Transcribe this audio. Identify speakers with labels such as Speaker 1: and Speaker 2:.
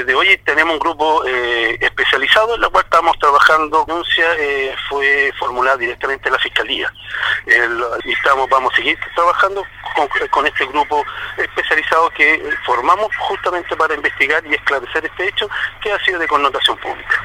Speaker 1: desde hoy tenemos un grupo eh, especializado en la cual estamos trabajando. La denuncia eh, fue formulada directamente en la Fiscalía. y estamos, vamos a seguir trabajando con, con, este grupo especializado que formamos justamente para investigar y esclarecer este hecho que ha sido de connotación pública.